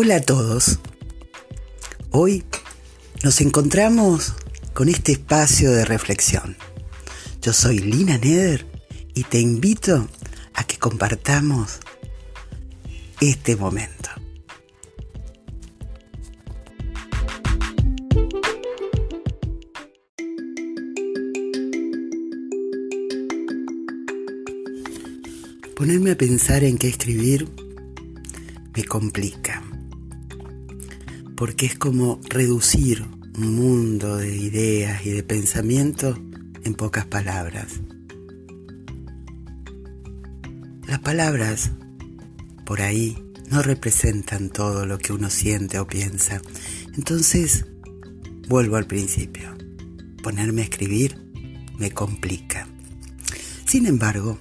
Hola a todos. Hoy nos encontramos con este espacio de reflexión. Yo soy Lina Neder y te invito a que compartamos este momento. Ponerme a pensar en qué escribir me complica porque es como reducir un mundo de ideas y de pensamientos en pocas palabras. Las palabras, por ahí, no representan todo lo que uno siente o piensa. Entonces, vuelvo al principio. Ponerme a escribir me complica. Sin embargo,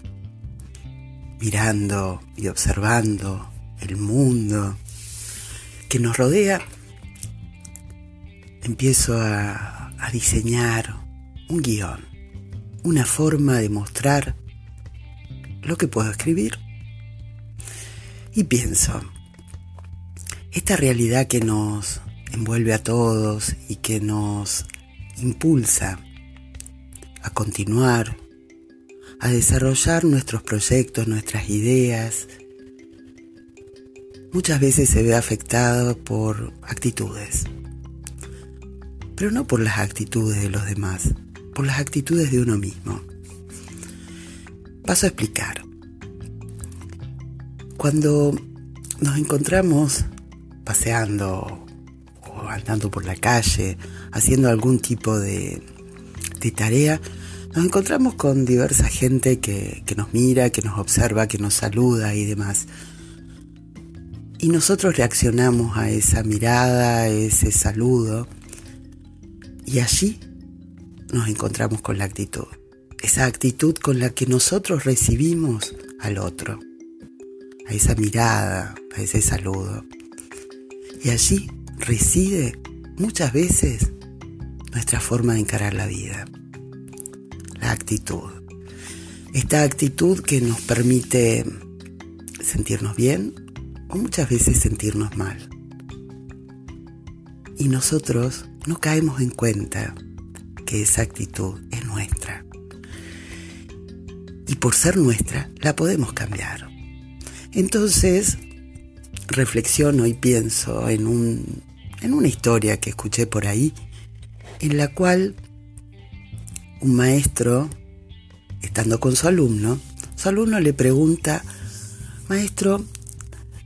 mirando y observando el mundo que nos rodea, empiezo a, diseñar un guion, una forma de mostrar lo que puedo escribir. Y pienso, esta realidad que nos envuelve a todos y que nos impulsa a continuar, a desarrollar nuestros proyectos, nuestras ideas, muchas veces se ve afectado por actitudes pero no por las actitudes de los demás, por las actitudes de uno mismo. Paso a explicar. Cuando nos encontramos paseando o andando por la calle, haciendo algún tipo de, tarea, nos encontramos con diversa gente que, que nos mira, que nos observa, que nos saluda y demás. Y nosotros reaccionamos a esa mirada, a ese saludo, y allí nos encontramos con la actitud, esa actitud con la que nosotros recibimos al otro, a esa mirada, a ese saludo. Y allí reside muchas veces nuestra forma de encarar la vida, la actitud. Esta actitud que nos permite sentirnos bien o muchas veces sentirnos mal. Y nosotros no caemos en cuenta que esa actitud es nuestra. Y por ser nuestra, la podemos cambiar. Entonces, reflexiono y pienso en, un, en una historia que escuché por ahí, en la cual un maestro, estando con su alumno, su alumno le pregunta, maestro,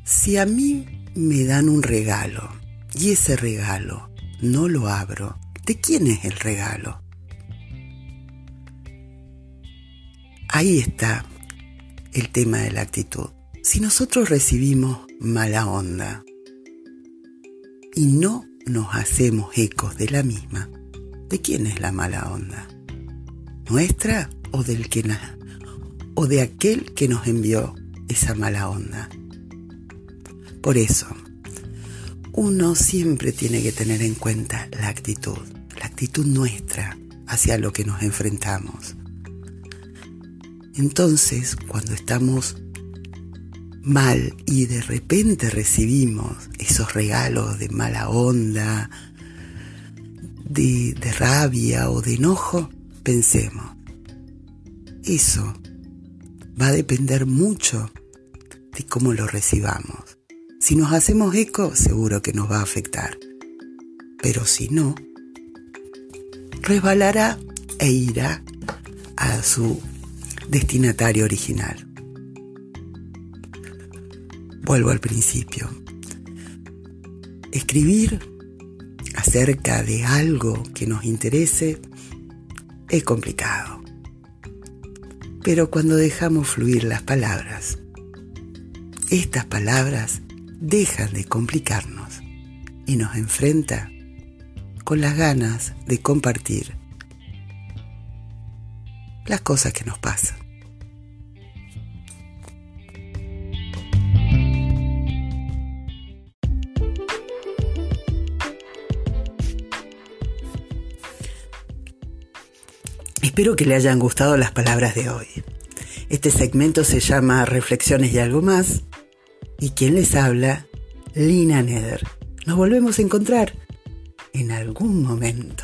si a mí me dan un regalo y ese regalo no lo abro. ¿De quién es el regalo? Ahí está el tema de la actitud. Si nosotros recibimos mala onda y no nos hacemos ecos de la misma, ¿de quién es la mala onda? ¿Nuestra o del que o de aquel que nos envió esa mala onda? Por eso, uno siempre tiene que tener en cuenta la actitud, la actitud nuestra hacia lo que nos enfrentamos. Entonces, cuando estamos mal y de repente recibimos esos regalos de mala onda, de, rabia o de enojo, pensemos, eso va a depender mucho de cómo lo recibamos. Si nos hacemos eco, seguro que nos va a afectar. Pero si no, resbalará e irá a su destinatario original. Vuelvo al principio. Escribir acerca de algo que nos interese es complicado. Pero cuando dejamos fluir las palabras, estas palabras dejan de complicarnos y nos enfrenta con las ganas de compartir las cosas que nos pasan. Espero que le hayan gustado las palabras de hoy. Este segmento se llama Reflexiones y algo más y quien les habla Lina Neder. Nos volvemos a encontrar en algún momento.